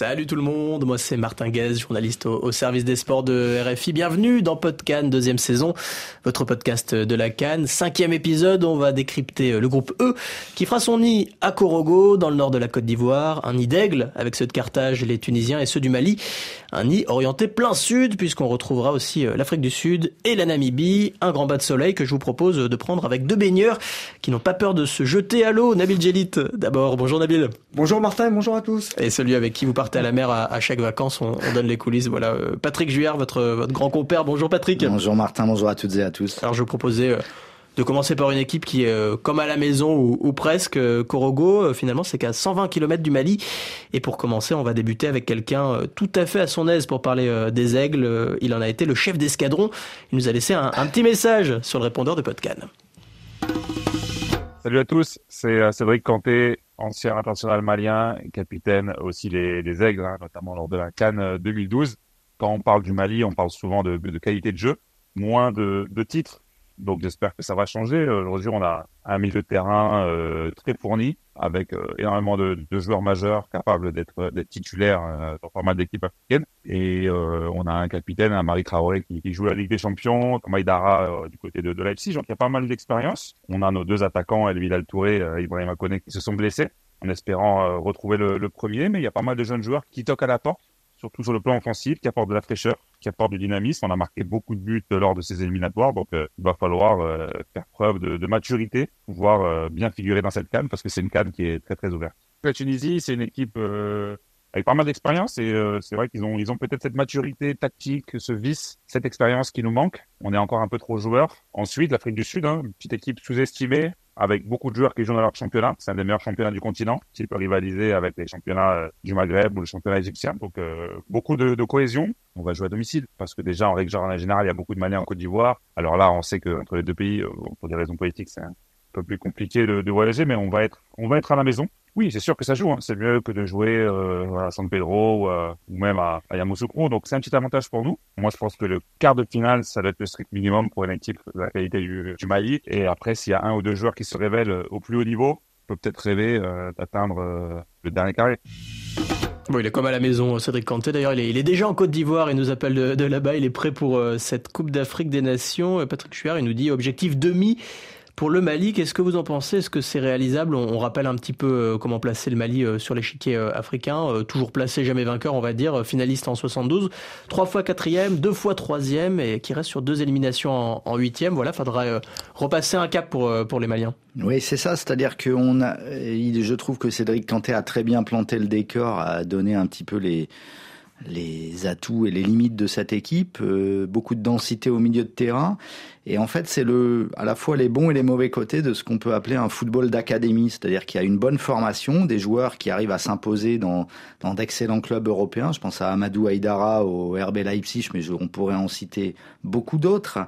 Salut tout le monde, moi c'est Martin Guez, journaliste au, service des sports de RFI. Bienvenue dans Podcan, deuxième saison, votre podcast de la Cannes. Cinquième épisode, on va décrypter le groupe E qui fera son nid à Korogo, dans le nord de la Côte d'Ivoire. Un nid d'aigle avec ceux de Carthage, les Tunisiens et ceux du Mali. Un nid orienté plein sud puisqu'on retrouvera aussi euh, l'Afrique du Sud et la Namibie. Un grand bas de soleil que je vous propose de prendre avec deux baigneurs qui n'ont pas peur de se jeter à l'eau. Nabil Djelit d'abord. Bonjour Nabil. Bonjour Martin, bonjour à tous. Et celui avec qui vous partez à la mer à, chaque vacances, on, donne les coulisses. Voilà, euh, Patrick Juillard, votre, votre grand compère. Bonjour Patrick. Bonjour Martin, bonjour à toutes et à tous. Alors je vous proposais euh, de commencer par une équipe qui est euh, comme à la maison ou, presque. Korogo, finalement, c'est qu'à 120 km du Mali. Et pour commencer, on va débuter avec quelqu'un tout à fait à son aise pour parler des aigles. Il en a été le chef d'escadron. Il nous a laissé un, petit message sur le répondeur de Podcan. Salut à tous, c'est Cédric Canté, ancien international malien, capitaine aussi les Aigles, hein, notamment lors de la Cannes 2012. Euh, Quand on parle du Mali, on parle souvent de, qualité de jeu, moins de titres. Donc j'espère que ça va changer. Aujourd'hui, on a un milieu de terrain euh, très fourni, avec euh, énormément de, joueurs majeurs capables d'être titulaires euh, dans pas mal d'équipes africaines. Et on a un capitaine, un Marie Traoré, qui, qui, joue la Ligue des Champions, Thomas Idara du côté de, de. Donc il y a pas mal d'expérience. On a nos deux attaquants, Elvidal Touré et Ibrahim Akone, qui se sont blessés en espérant retrouver le, le, premier. Mais il y a pas mal de jeunes joueurs qui toquent à la porte surtout sur le plan offensif, qui apporte de la fraîcheur, qui apporte du dynamisme. On a marqué beaucoup de buts lors de ces éliminatoires, donc euh, il va falloir euh, faire preuve de, de maturité, pouvoir euh, bien figurer dans cette canne, parce que c'est une canne qui est très très ouverte. La Tunisie, c'est une équipe avec pas mal d'expérience et c'est vrai qu'ils ont ils ont peut-être cette maturité tactique, ce vice, cette expérience qui nous manque. On est encore un peu trop joueurs. Ensuite, l'Afrique du Sud, hein, une petite équipe sous-estimée, avec beaucoup de joueurs qui jouent dans leur championnat. C'est un des meilleurs championnats du continent, qui peut rivaliser avec les championnats euh, du Maghreb ou le championnat égyptien. Donc euh, beaucoup de, cohésion. On va jouer à domicile parce que déjà en règle générale, il y a beaucoup de Maliens en Côte d'Ivoire. Alors là, on sait que entre les deux pays, euh, pour des raisons politiques, c'est un peu plus compliqué de, voyager, mais on va être on va être à la maison. Oui, c'est sûr que ça joue. Hein. C'est mieux que de jouer euh, à San Pedro ou même à, à Yamoussoukro. Donc c'est un petit avantage pour nous. Moi, je pense que le quart de finale, ça doit être le strict minimum pour une équipe de la qualité du, du Mali. Et après, s'il y a un ou deux joueurs qui se révèlent euh, au plus haut niveau, on peut peut-être rêver euh, d'atteindre le dernier carré. Bon, il est comme à la maison, Cédric Canté. D'ailleurs, il est, il est, déjà en Côte d'Ivoire. Il nous appelle de, là-bas. Il est prêt pour cette Coupe d'Afrique des Nations. Patrick Chuard, il nous dit objectif demi pour le Mali, qu'est-ce que vous en pensez? Est-ce que c'est réalisable? On, rappelle un petit peu euh, comment placer le Mali euh, sur l'échiquier euh, africain. toujours placé, jamais vainqueur, on va dire. finaliste en 72. Trois fois quatrième, deux fois troisième et qui reste sur deux éliminations en huitième. Voilà, faudra repasser un cap pour, pour les Maliens. Oui, c'est ça. C'est-à-dire que je trouve que Cédric Kanté a très bien planté le décor, a donné un petit peu les les atouts et les limites de cette équipe, beaucoup de densité au milieu de terrain. Et en fait, c'est le, à la fois les bons et les mauvais côtés de ce qu'on peut appeler un football d'académie, c'est-à-dire qu'il y a une bonne formation, des joueurs qui arrivent à s'imposer dans, dans d'excellents clubs européens. Je pense à Amadou Haïdara au RB Leipzig, mais on pourrait en citer beaucoup d'autres.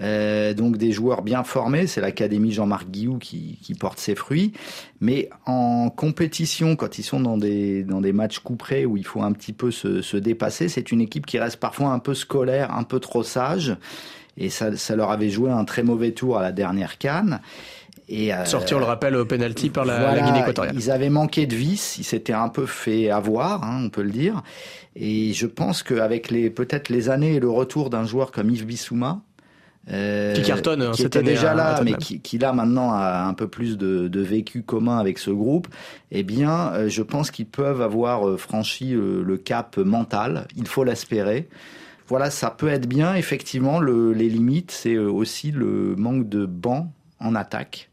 Euh, donc des joueurs bien formés, c'est l'académie Jean-Marc Guillou qui, qui porte ses fruits. Mais en compétition, quand ils sont dans des, dans des matchs couperés où il faut un petit peu se, se dépasser, c'est une équipe qui reste parfois un peu scolaire, un peu trop sage. Et ça, ça leur avait joué un très mauvais tour à la dernière canne. Et euh, Sorti, on le rappelle, au penalty par la, voilà, la Guinée équatoriale. Ils avaient manqué de vis, ils s'étaient un peu fait avoir, hein, on peut le dire. Et je pense qu'avec les peut-être les années et le retour d'un joueur comme Yves Bissouma, euh, qui cartonne, hein, qui était déjà là, mais qui, qui, là maintenant a un peu plus de, de vécu commun avec ce groupe. Eh bien, euh, je pense qu'ils peuvent avoir euh, franchi le cap mental. Il faut l'espérer voilà, ça peut être bien. Effectivement, le, les limites, c'est euh, aussi le manque de banc en attaque.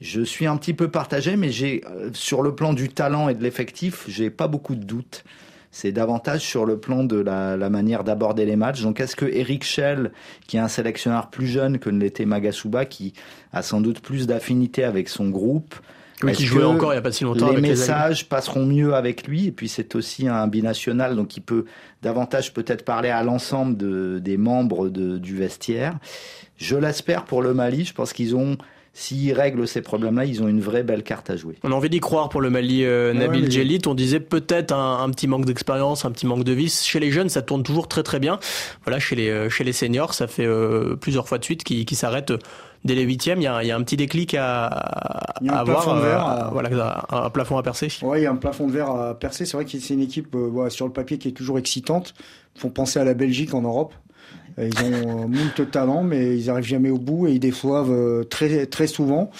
Je suis un petit peu partagé, mais j'ai euh, sur le plan du talent et de l'effectif, j'ai pas beaucoup de doutes. C'est davantage sur le plan de la, la manière d'aborder les matchs. Donc, est-ce que Eric Schell, qui est un sélectionneur plus jeune que ne l'était Magasuba, qui a sans doute plus d'affinité avec son groupe, oui, qui jouait encore il n'y a pas si longtemps. Les messages les passeront mieux avec lui, et puis c'est aussi un binational, donc il peut davantage peut-être parler à l'ensemble de, des membres de, du vestiaire. Je l'espère pour le Mali, je pense qu'ils ont s'ils règlent ces problèmes-là, ils ont une vraie belle carte à jouer. On a envie d'y croire pour le Mali euh, Nabil Djelit. On disait peut-être un, petit manque d'expérience, un petit manque de vis. Chez les jeunes, ça tourne toujours très très bien. Voilà, chez les euh, chez les seniors, ça fait euh, plusieurs fois de suite qui, qui s'arrêtent dès les huitièmes. Il y, a, il y a un petit déclic à, il y a un avoir. De verre, voilà, un, plafond à percer. Oui, il y a un plafond de verre à percer. C'est vrai que c'est une équipe sur le papier qui est toujours excitante. Ils font penser à la Belgique en Europe. Ils ont moult talent, mais ils arrivent jamais au bout et ils déçoivent très très souvent.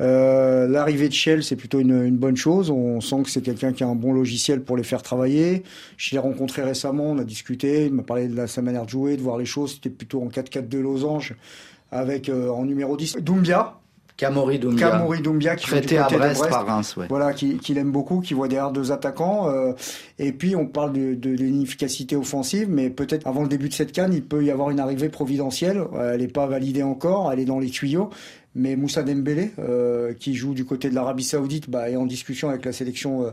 Euh, L'arrivée de Shell, c'est plutôt une, une, bonne chose. On sent que c'est quelqu'un qui a un bon logiciel pour les faire travailler. Je l'ai rencontré récemment, on a discuté, il m'a parlé de sa manière de jouer, de voir les choses. C'était plutôt en 4-4 de losange avec euh, en numéro 10 Doumbia. Kamori Doumbia. Qui Traité à Brest, par Reims, ouais. Voilà, qui, qui l'aime beaucoup, qui voit derrière deux attaquants. Euh, et puis on parle de, de l'inefficacité offensive, mais peut-être avant le début de cette canne, il peut y avoir une arrivée providentielle. Elle n'est pas validée encore, elle est dans les tuyaux. Mais Moussa Dembélé, euh, qui joue du côté de l'Arabie Saoudite, bah, est en discussion avec la sélection euh,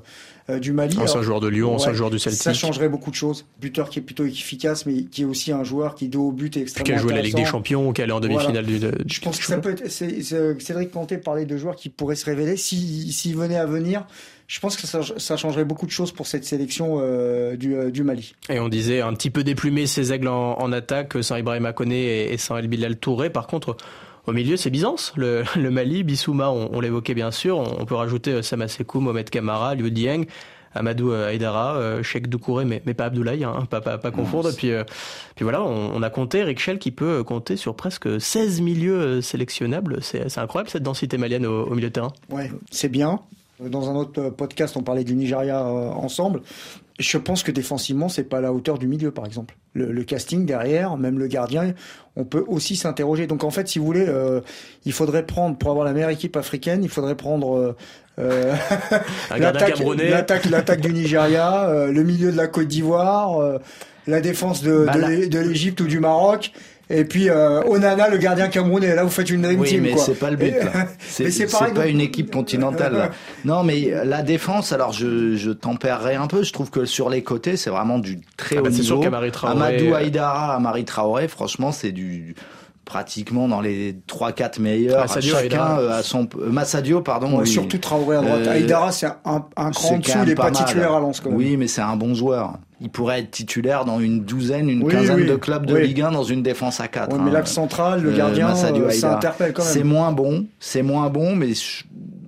euh du Mali. Ancien joueur de Lyon, ancien joueur du Celtic. Ça changerait beaucoup de choses. Buteur qui est plutôt efficace, mais qui est aussi un joueur qui, dos au but, est extrêmement Qui a joué la Ligue des Champions, qui est allé en demi-finale du, Je pense que ça peut être. Cédric Kanté parlait de joueurs qui pourraient se révéler. S'ils si, venaient à venir, je pense que ça, ça, changerait beaucoup de choses pour cette sélection euh, du, euh, du, Mali. Et on disait un petit peu déplumé ces aigles en, en attaque, sans Ibrahim Koné et, et sans El Bilal Touré. Par contre, au milieu, c'est Byzance, le, le Mali, Bissouma, on, l'évoquait bien sûr. On, peut rajouter euh, Samasekou, Mohamed Kamara, Liu Dieng, Amadou euh, Haïdara, euh, Sheikh Doucouré, mais, mais pas Abdoulaye, hein, pas, pas, pas confondre. Puis, puis voilà, on, a compté Rick Shell qui peut compter sur presque 16 milieux sélectionnables. C'est incroyable cette densité malienne au, milieu de terrain. Ouais, c'est bien. Dans un autre podcast, on parlait du Nigeria ensemble je pense que défensivement, c'est pas à la hauteur du milieu, par exemple. Le, casting derrière, même le gardien, on peut aussi s'interroger. Donc en fait, si vous voulez, euh, il faudrait prendre pour avoir la meilleure équipe africaine, il faudrait prendre euh, euh l'attaque, l'attaque du Nigeria, euh, le milieu de la Côte d'Ivoire, la défense de, bah de l'Égypte ou du Maroc. Et puis euh, Onana, le gardien camerounais. Là, vous faites une dream oui, team. mais c'est pas le but. C'est pas une équipe continentale. Non, mais la défense. Alors, je, je tempérerai un peu. Je trouve que sur les côtés, c'est vraiment du très ah bah, haut niveau. Sûr Amadou euh, Haïdara, Amari Traoré, franchement, c'est du pratiquement dans les 3-4 meilleurs. Massadio, chacun euh, à son euh, Massadio, pardon. Surtout Traoré à droite. Haïdara, c'est un, un cran dessus. Il est pas, titulaire à Lens. Oui, mais c'est un bon joueur il pourrait être titulaire dans une douzaine, une quinzaine de clubs de Ligue 1 dans une défense à 4. mais hein. l'axe central, le euh, gardien, euh, ça interpelle quand même. C'est moins bon, c'est moins bon, mais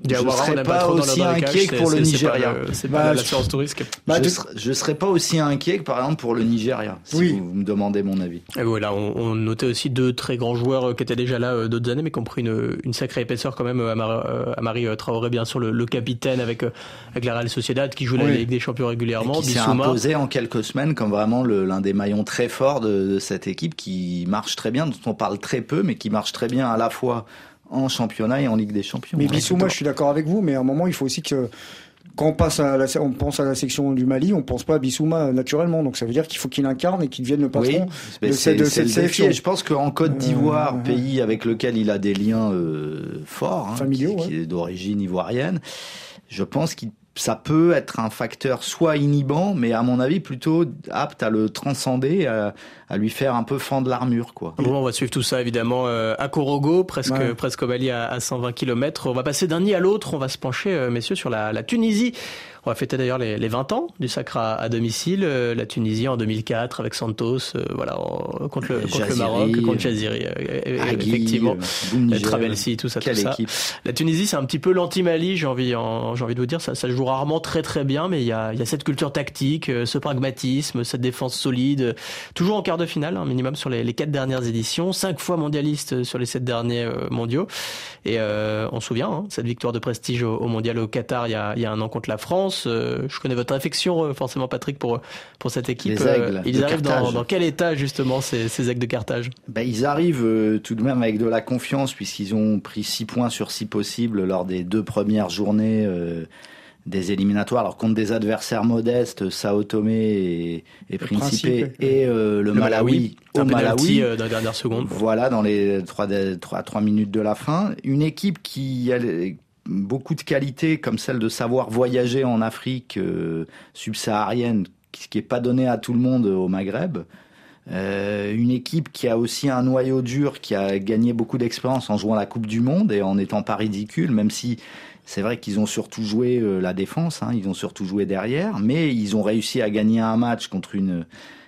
je ne serais pas aussi inquiet que pour le Nigeria. C'est pas, l'assurance touriste. Bah, je, ne serais pas aussi inquiet que par exemple pour le Nigeria, si oui. vous me demandez mon avis. Et voilà, on, notait aussi deux très grands joueurs euh, qui étaient déjà là d'autres années, mais qui ont pris une, une sacrée épaisseur quand même. à Marie Traoré, bien sûr, le, capitaine avec, avec la Real Sociedad qui joue la Ligue des Champions régulièrement. Et qui s'est imposé en quelques semaines comme vraiment l'un des maillons très forts de, cette équipe qui marche très bien, dont on parle très peu, mais qui marche très bien à la fois en championnat et en Ligue des Champions. Mais Bissou, moi je suis d'accord avec vous, mais à un moment il faut aussi que quand on, passe à la, on pense à la section du Mali, on pense pas à Bissouma naturellement. Donc ça veut dire qu'il faut qu'il incarne et qu'il devienne le patron de, cette, sélection. Je pense qu'en Côte d'Ivoire, euh, pays avec lequel il a des liens euh, forts, hein, familiaux, est d'origine ivoirienne, je pense qu'il ça peut être un facteur soit inhibant, mais à mon avis plutôt apte à le transcender, à, à lui faire un peu fendre l'armure, quoi. Bon, on va suivre tout ça évidemment euh, à Korogo, presque presque au Mali à, 120 km. On va passer d'un nid à l'autre. On va se pencher, euh, messieurs, sur la, la Tunisie. On va fêter d'ailleurs les, les, 20 ans du sacre à, domicile. Euh, la Tunisie en 2004 avec Santos, voilà, contre le, contre le Maroc, contre Jaziri, effectivement, Trabelsi, tout ça, tout ça. La Tunisie, c'est un petit peu l'anti-Mali. J'ai envie, j'ai envie de vous dire, ça, ça joue rarement très très bien, mais il y a, y a cette culture tactique, ce pragmatisme, cette défense solide, toujours en quart de finale, un minimum sur les, les, quatre dernières éditions, cinq fois mondialiste sur les sept derniers euh, mondiaux. Et euh, on se souvient, hein, cette victoire de prestige au, mondial au Qatar il y, a, il y, a, un an contre la France. Euh, je connais votre affection, forcément, Patrick, pour, pour cette équipe. ils arrivent dans, dans, quel état, justement, ces, ces aigles de Carthage? Ben, Ils arrivent tout de même avec de la confiance, puisqu'ils ont pris six points sur six possibles lors des deux premières journées des éliminatoires, alors contre des adversaires modestes, Sao Tomé et, Principe, et euh, le, Malawi, au Malawi, euh, dans la dernière seconde. Voilà, dans les trois, trois, trois minutes de la fin, une équipe qui beaucoup de qualités, comme celle de savoir voyager en Afrique euh, subsaharienne, ce qui n'est pas donné à tout le monde au Maghreb. Euh, une équipe qui a aussi un noyau dur, qui a gagné beaucoup d'expérience en jouant la Coupe du Monde et en n'étant pas ridicule, même si c'est vrai qu'ils ont surtout joué euh, la défense, hein, ils ont surtout joué derrière, mais ils ont réussi à gagner un match contre une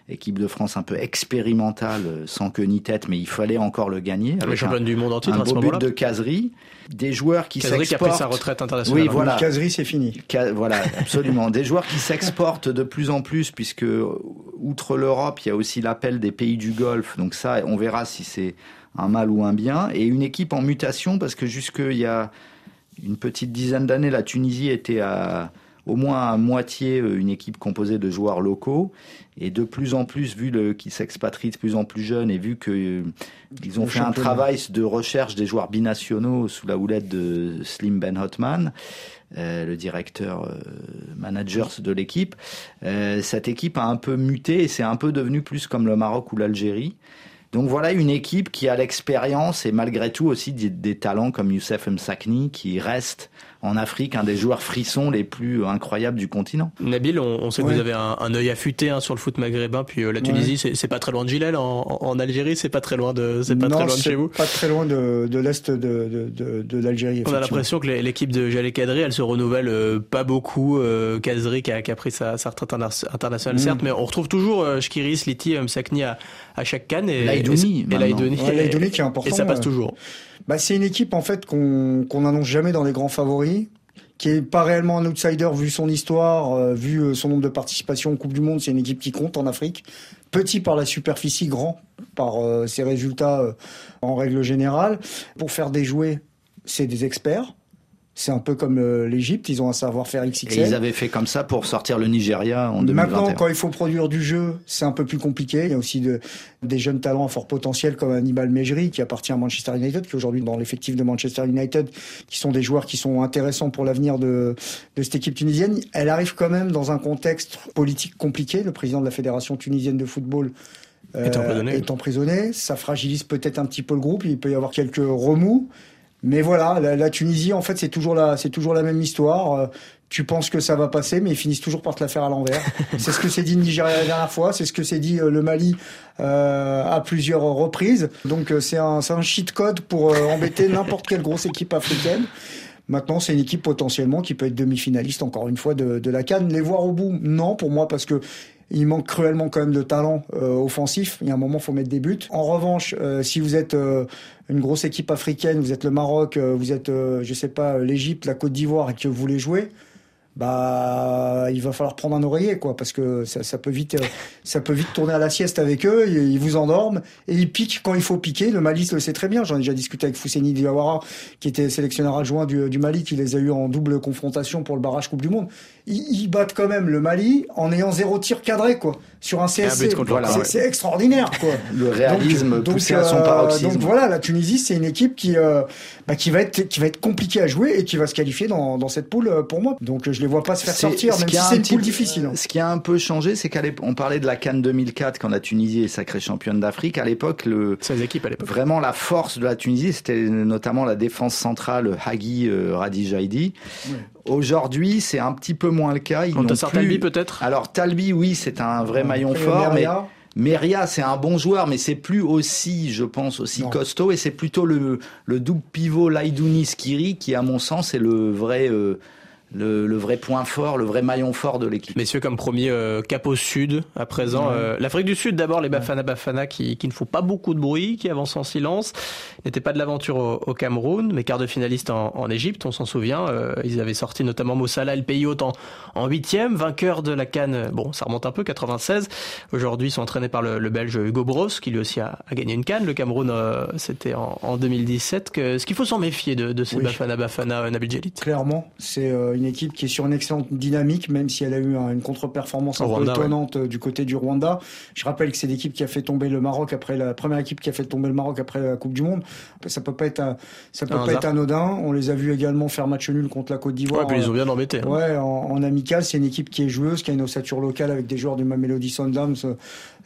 équipe de France un peu expérimentale, euh, sans queue ni tête, mais il fallait encore le gagner. Avec championne du monde en titre un à ce beau but de caserie, des joueurs qui Casery qui a s'exportent. pris sa retraite internationale. Oui, voilà. Caserie, c'est fini. Ca- Voilà, absolument. Des joueurs qui s'exportent de plus en plus, puisque outre l'Europe, il y a aussi l'appel des pays du Golfe. Donc ça, on verra si c'est un mal ou un bien. Et une équipe en mutation, parce que jusque il y a une petite dizaine d'années, la Tunisie était à au moins à moitié euh, une équipe composée de joueurs locaux. Et de plus en plus, vu qu'ils s'expatrient de plus en plus jeunes et vu que euh, ont fait un travail de recherche des joueurs binationaux sous la houlette de Slim Ben Hotman, euh, le directeur euh, manager de l'équipe, euh, cette équipe a un peu muté et c'est un peu devenu plus comme le Maroc ou l'Algérie. Donc voilà une équipe qui a l'expérience et malgré tout aussi des, des talents comme Youssef Msakni qui reste en Afrique un des joueurs frissons les plus incroyables du continent. Nabil, on, on sait que Ouais. vous avez un, un œil affûté hein, sur le foot maghrébin, puis euh, la Tunisie, c'est- c'est pas très loin de Gilel, en, en Algérie, c'est pas très loin de, c'est pas Non, très loin de c'est chez vous. Pas très loin de, de l'est de, de, de, de l'Algérie. On a l'impression que l'é- l'équipe de Jalé Kadri, elle se renouvelle euh, pas beaucoup. Euh, Kadri qui a, qui a pris sa, sa retraite interna- internationale, Mm. certes, mais on retrouve toujours euh, Shkiri, Sliti, euh, Msakni à, à chaque canne. Et, Laïdouni, et, et. Laïdouni. Ouais, qui est important, Et ça passe ouais. toujours. Bah, c'est une équipe en fait qu'on n'annonce jamais dans les grands favoris, qui est pas réellement un outsider vu son histoire, euh, vu euh, son nombre de participations en Coupe du Monde. C'est une équipe qui compte en Afrique. Petit par la superficie, grand par euh, ses résultats en règle générale. Pour faire des jouets, c'est des experts. C'est un peu comme euh, l'Égypte, ils ont un savoir-faire Et XXL. ils avaient fait comme ça pour sortir le Nigeria en 2021. Maintenant, quand il faut produire du jeu, c'est un peu plus compliqué. Il y a aussi de, des jeunes talents à fort potentiel comme Hannibal Mejri, qui appartient à Manchester United, qui est aujourd'hui dans l'effectif de Manchester United, qui sont des joueurs qui sont intéressants pour l'avenir de, de cette équipe tunisienne. Elle arrive quand même dans un contexte politique compliqué. Le président de la Fédération tunisienne de football euh, Est emprisonné. est emprisonné. Ça fragilise peut-être un petit peu le groupe. Il peut y avoir quelques remous. Mais voilà, la, la Tunisie, en fait, c'est toujours la, c'est toujours la même histoire. Euh, tu penses que ça va passer, mais ils finissent toujours par te la faire à l'envers. c'est ce que s'est dit le Nigeria la dernière fois, c'est ce que s'est dit euh, le Mali euh, à plusieurs reprises. Donc c'est un, c'est un cheat code pour euh, embêter n'importe quelle grosse équipe africaine. Maintenant, c'est une équipe potentiellement qui peut être demi-finaliste encore une fois de, de la Cannes. Les voir au bout, non, pour moi, parce que il manque cruellement quand même de talent euh, offensif. Il y a un moment, faut mettre des buts. En revanche, euh, si vous êtes euh, une grosse équipe africaine, vous êtes le Maroc, vous êtes, je sais pas, l'Égypte, la Côte d'Ivoire et que vous voulez jouer, bah, il va falloir prendre un oreiller, quoi, parce que ça, peut vite, ça peut vite tourner à la sieste avec eux. Ils, ils vous endorment et ils piquent quand il faut piquer. Le Mali le sait très bien. J'en ai déjà discuté avec Fousseni Diawara, qui était sélectionneur adjoint du, du Mali, qui les a eu en double confrontation pour le barrage Coupe du Monde. Ils, ils battent quand même le Mali en ayant zéro tir cadré, quoi, sur un CSC. contre Voilà, C'est- ouais. extraordinaire, quoi. Le réalisme Donc- poussé donc, à son euh, paroxysme. Donc voilà, la Tunisie, c'est une équipe qui, euh, bah, qui va être, qui va être compliquée à jouer et qui va se qualifier dans, dans cette poule euh, pour moi. Donc je les vois pas se faire sortir, ce même qui si a c'est un une petit poule peu- difficile. hein. Ce qui a un peu changé, c'est qu'à l'époque, on parlait de la Cannes 2004 quand la Tunisie est sacrée championne d'Afrique. À l'époque, le, 16 équipes à l'époque. Vraiment, la force de la Tunisie, c'était notamment la défense centrale Hagi euh, Radijaidi. Aujourd'hui, c'est un petit peu moins le cas. Ils Quand plus- Talbi peut-être? Alors Talbi, oui, c'est un vrai maillon fort, mais Meria, Meria, c'est un bon joueur, mais c'est plus aussi, je pense, aussi Non. costaud. Et c'est plutôt le, le double pivot Laidouni Skiri qui, à mon sens, est le vrai, euh, le, le vrai point fort, le vrai maillon fort de l'équipe. Messieurs, comme premier euh, cap au sud, à présent, Ouais. euh, l'Afrique du Sud, d'abord les Bafana Bafana qui, qui ne font pas beaucoup de bruit, qui avancent en silence, n'étaient pas de l'aventure au, au Cameroun, mais quart de finaliste en, en Égypte, on s'en souvient, euh, ils avaient sorti notamment Mossala, le pays hôte en, en huitième, vainqueur de la Cannes, bon ça remonte un peu, 96, aujourd'hui ils sont entraînés par le, le Belge Hugo Bros, qui lui aussi a, a gagné une Cannes, le Cameroun c'était en, en 2017, que, ce qu'il faut s'en méfier de, de ces Oui. Bafana Bafana, Nabil Djelit. Clairement, c'est une équipe qui est sur une excellente dynamique, même si elle a eu un- une contre-performance un Au peu Rwanda, étonnante euh, du côté du Rwanda. Je rappelle que c'est l'équipe qui a fait tomber le Maroc après la première équipe qui a fait tomber le Maroc après la Coupe du Monde. Ça peut pas être, un- ça peut Un pas hasard. être anodin. On les a vus également faire match nul contre la Côte d'Ivoire. Ouais, puis ils euh, ont bien embêté. hein. Ouais, en, en amical, c'est une équipe qui est joueuse, qui a une ossature locale avec des joueurs du Mamelody Sundowns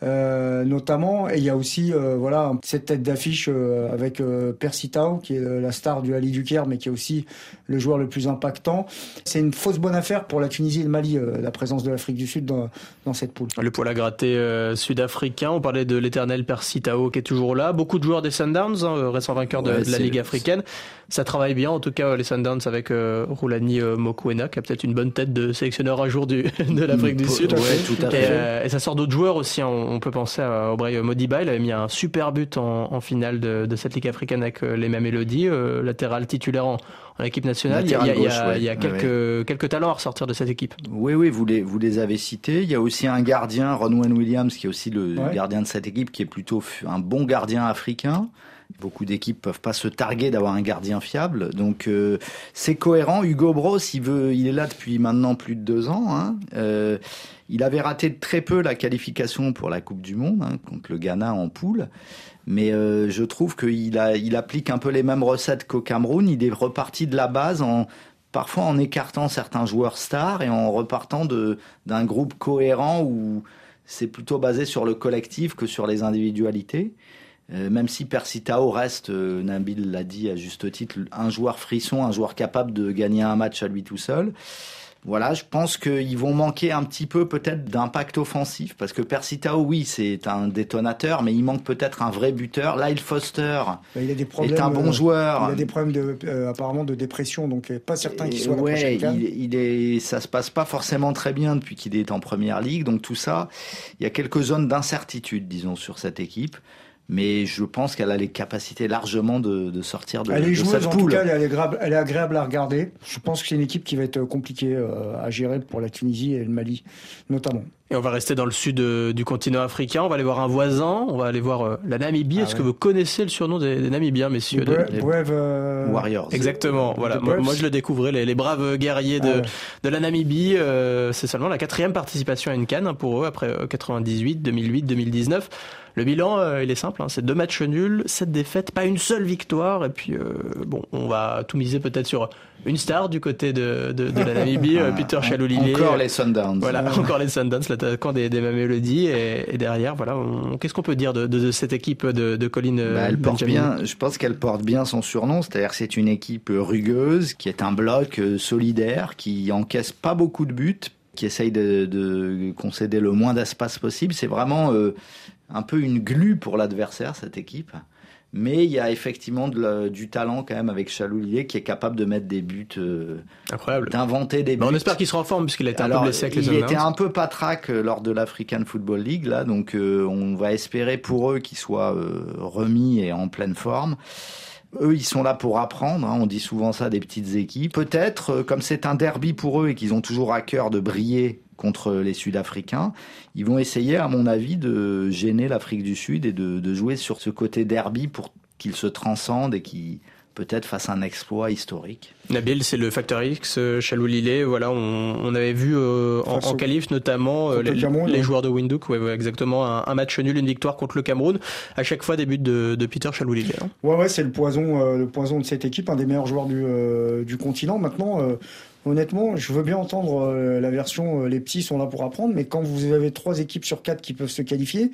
euh, notamment. Et il y a aussi euh, voilà cette tête d'affiche euh, avec Persitao, qui est la star du Ali du Caire, mais qui est aussi le joueur le plus impactant. C'est une fausse bonne affaire pour la Tunisie et le Mali, la présence de l'Afrique du Sud dans, dans, cette poule. Le poil à gratter sud-africain, on parlait de l'éternel Persitao qui est toujours là. Beaucoup de joueurs des Sundowns, hein, récents vainqueurs de, la Ligue africaine. Ça travaille bien, en tout cas, les Sundowns avec Roulani Mokwena, qui a peut-être une bonne tête de sélectionneur un jour du, de l'Afrique du Sud. Ouais, tout à fait. Et, ça sort d'autres joueurs aussi. Hein on peut penser à Aubrey Modiba, il avait mis un super but en, finale de, cette Ligue africaine avec euh, les mêmes mélodies, euh, latéral titulaire en, équipe nationale. il y a, quelques, quelques talents à ressortir de cette équipe. Oui, oui, vous les, vous les avez cités. Il y a aussi un gardien, Ronwen Williams, qui est aussi le gardien de cette équipe, qui est plutôt un bon gardien africain. Beaucoup d'équipes peuvent pas se targuer d'avoir un gardien fiable, donc euh, c'est cohérent. Hugo Bros, il veut, il est là depuis maintenant plus de deux ans. Hein. Euh, il avait raté très peu la qualification pour la Coupe du Monde hein, contre le Ghana en poule, mais euh, je trouve qu'il il applique un peu les mêmes recettes qu'au Cameroun. Il est reparti de la base en parfois en écartant certains joueurs stars et en repartant d'un groupe cohérent où c'est plutôt basé sur le collectif que sur les individualités. Euh, même si Persitao reste, euh, Nabil l'a dit à juste titre, un joueur frisson, un joueur capable de gagner un match à lui tout seul. Voilà, je pense qu'ils vont manquer un petit peu peut-être d'impact offensif parce que Persitao, oui, c'est un détonateur, mais il manque peut-être un vrai buteur. Lyle Foster bah, il a des problèmes, est un bon euh, joueur. Il a des problèmes de, apparemment de dépression, donc pas certain qu'il soit ouais, la il, il, est, ça se passe pas forcément très bien depuis qu'il est en première ligue, donc tout ça, il y a quelques zones d'incertitude, disons, sur cette équipe mais je pense qu'elle a les capacités largement de, de sortir de, elle est joueuse, en tout cas, elle est, agréable, elle est, agréable, à regarder. Je pense que c'est une équipe qui va être compliquée euh, à gérer pour la Tunisie et le Mali, notamment. Et on va rester dans le sud euh, du continent africain. On va aller voir un voisin. On va aller voir euh, la Namibie. Ah Est-ce que vous connaissez le surnom des, Namibiens, messieurs Les Brave Warriors. Exactement. Voilà. Moi, je le découvrais, les, les braves guerriers de, ah de la Namibie. c'est seulement la quatrième participation à une canne hein, pour eux après 98, 2008, 2019. Le bilan, euh, il est simple, hein, c'est deux matchs nuls, sept défaites, pas une seule victoire. Et puis, euh, bon, on va tout miser peut-être sur une star du côté de, de, de la Namibie, euh, Peter Chalolilé. Encore les Sundowns. Voilà, encore les Sundowns, l'attaquant des, des Mamelody. Et, et derrière, voilà, qu'est-ce qu'on peut dire de, de, cette équipe de, de Colin bah, elle porte bien, Je pense qu'elle porte bien son surnom, c'est-à-dire c'est une équipe rugueuse, qui est un bloc solidaire, qui encaisse pas beaucoup de buts, qui essaye de, de concéder le moins d'espace possible. C'est vraiment euh, un peu une glu pour l'adversaire, cette équipe. Mais il y a effectivement de du talent quand même avec Chaloulier qui est capable de mettre des buts, euh, incroyable, d'inventer des buts. on espère qu'il sera en forme puisqu'il a été un peu blessé avec les Il était un peu patraque euh, lors de l'African Football League là, donc euh, on va espérer pour eux qu'ils soient remis et en pleine forme. Eux, ils sont là pour apprendre. Hein, on dit souvent ça des petites équipes. Peut-être, comme c'est un derby pour eux et qu'ils ont toujours à cœur de briller contre les Sud-Africains. Ils vont essayer, à mon avis, de gêner l'Afrique du Sud et de, jouer sur ce côté derby pour qu'ils se transcendent et qu'ils peut-être fassent un exploit historique. Nabil, c'est le facteur X, euh, Chalou Lillet, voilà, on, avait vu euh, en, en qualif notamment euh, les, joueurs de Windhoek, ouais, exactement, un, match nul, une victoire contre le Cameroun, à chaque fois des buts de, Peter Chalou Lillet. Hein. Ouais, ouais, c'est le poison, le poison de cette équipe, un des meilleurs joueurs du, du continent. Maintenant, honnêtement, je veux bien entendre euh, la version euh, les petits sont là pour apprendre, mais quand vous avez trois équipes sur quatre qui peuvent se qualifier,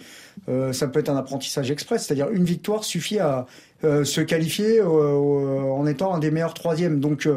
euh, ça peut être un apprentissage express. C'est-à-dire une victoire suffit à se qualifier en étant un des meilleurs troisièmes. Donc,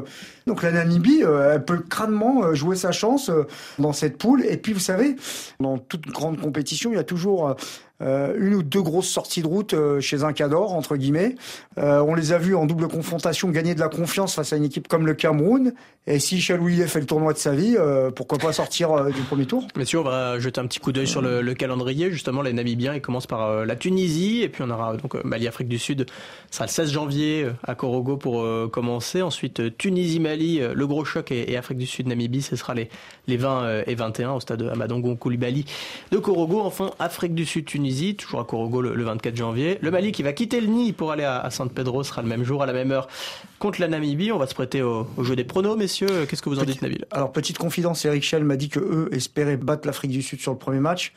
donc la Namibie, elle peut crânement jouer sa chance dans cette poule. Et puis, vous savez, dans toute grande compétition, il y a toujours euh, une ou deux grosses sorties de route euh, chez un cador entre guillemets. Euh, on les a vus en double confrontation gagner de la confiance face à une équipe comme le Cameroun. Et si Chalouillet fait le tournoi de sa vie, pourquoi pas sortir du premier tour? Messieurs, on va jeter un petit coup d'œil sur le, calendrier. Justement, les Namibiens, ils commencent par la Tunisie, et puis on aura donc Mali, Afrique du Sud, ça sera le 16 janvier à Korogo pour commencer. Ensuite, Tunisie, Mali, le gros choc, et, Afrique du Sud, Namibie, ce sera les, les 20 et 21 au stade Amadongo Koulibaly de Korogo. Enfin, Afrique du Sud, Tunisie toujours à Korogo le, 24 janvier. Le Mali qui va quitter le nid pour aller à, San Pedro sera le même jour, à la même heure, contre la Namibie. On va se prêter au, jeu des pronos, messieurs. Qu'est-ce que vous en dites, Nabil? Alors, petite confidence, Eric Schell m'a dit que eux espéraient battre l'Afrique du Sud sur le premier match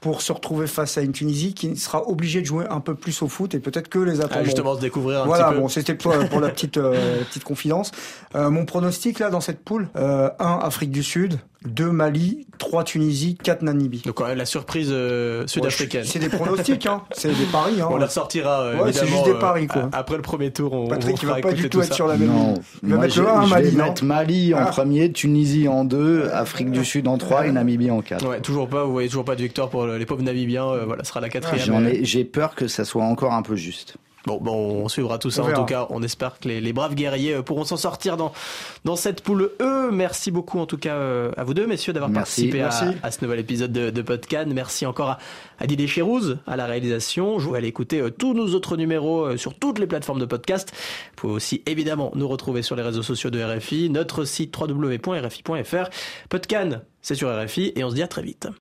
pour se retrouver face à une Tunisie qui sera obligée de jouer un peu plus au foot et peut-être que les attendront. Ah, justement, se découvrir un voilà, petit peu. bon, c'était pour, la petite, euh, petite confidence. Euh, mon pronostic là dans cette poule, euh, 1 Afrique du Sud, 2 Mali, 3 Tunisie, 4 Namibie. Donc la surprise euh, sud-africaine. c'est des pronostics, hein. c'est des paris. Hein. On la sortira euh, ouais, c'est juste des paris, quoi. après le premier tour, on, Patrick, on il va pas du tout être ça. sur la même non. Il va Moi, mettre je, le 1 je Mali, non mettre Mali en Ah. premier, Tunisie en deux, Afrique du Sud en trois et Namibie en quatre. Ouais, toujours pas, vous voyez toujours pas de victoire pour les pauvres Namibiens, euh, voilà, ce sera la quatrième. J'en ai, j'ai peur que ça soit encore un peu juste. Bon, bon, on suivra tout ça. En tout cas, on espère que les, les braves guerriers euh, pourront s'en sortir dans, dans cette poule E. Merci beaucoup, en tout cas, euh, à vous deux, messieurs, d'avoir participé à, Merci. à ce nouvel épisode de, de Podcan. Merci encore à, à Didier Chérouz, à la réalisation. Je vous aller écouter euh, tous nos autres numéros euh, sur toutes les plateformes de podcast. Vous pouvez aussi, évidemment, nous retrouver sur les réseaux sociaux de RFI, notre site www.rfi.fr. Podcan, c'est sur RFI, et on se dit à très vite.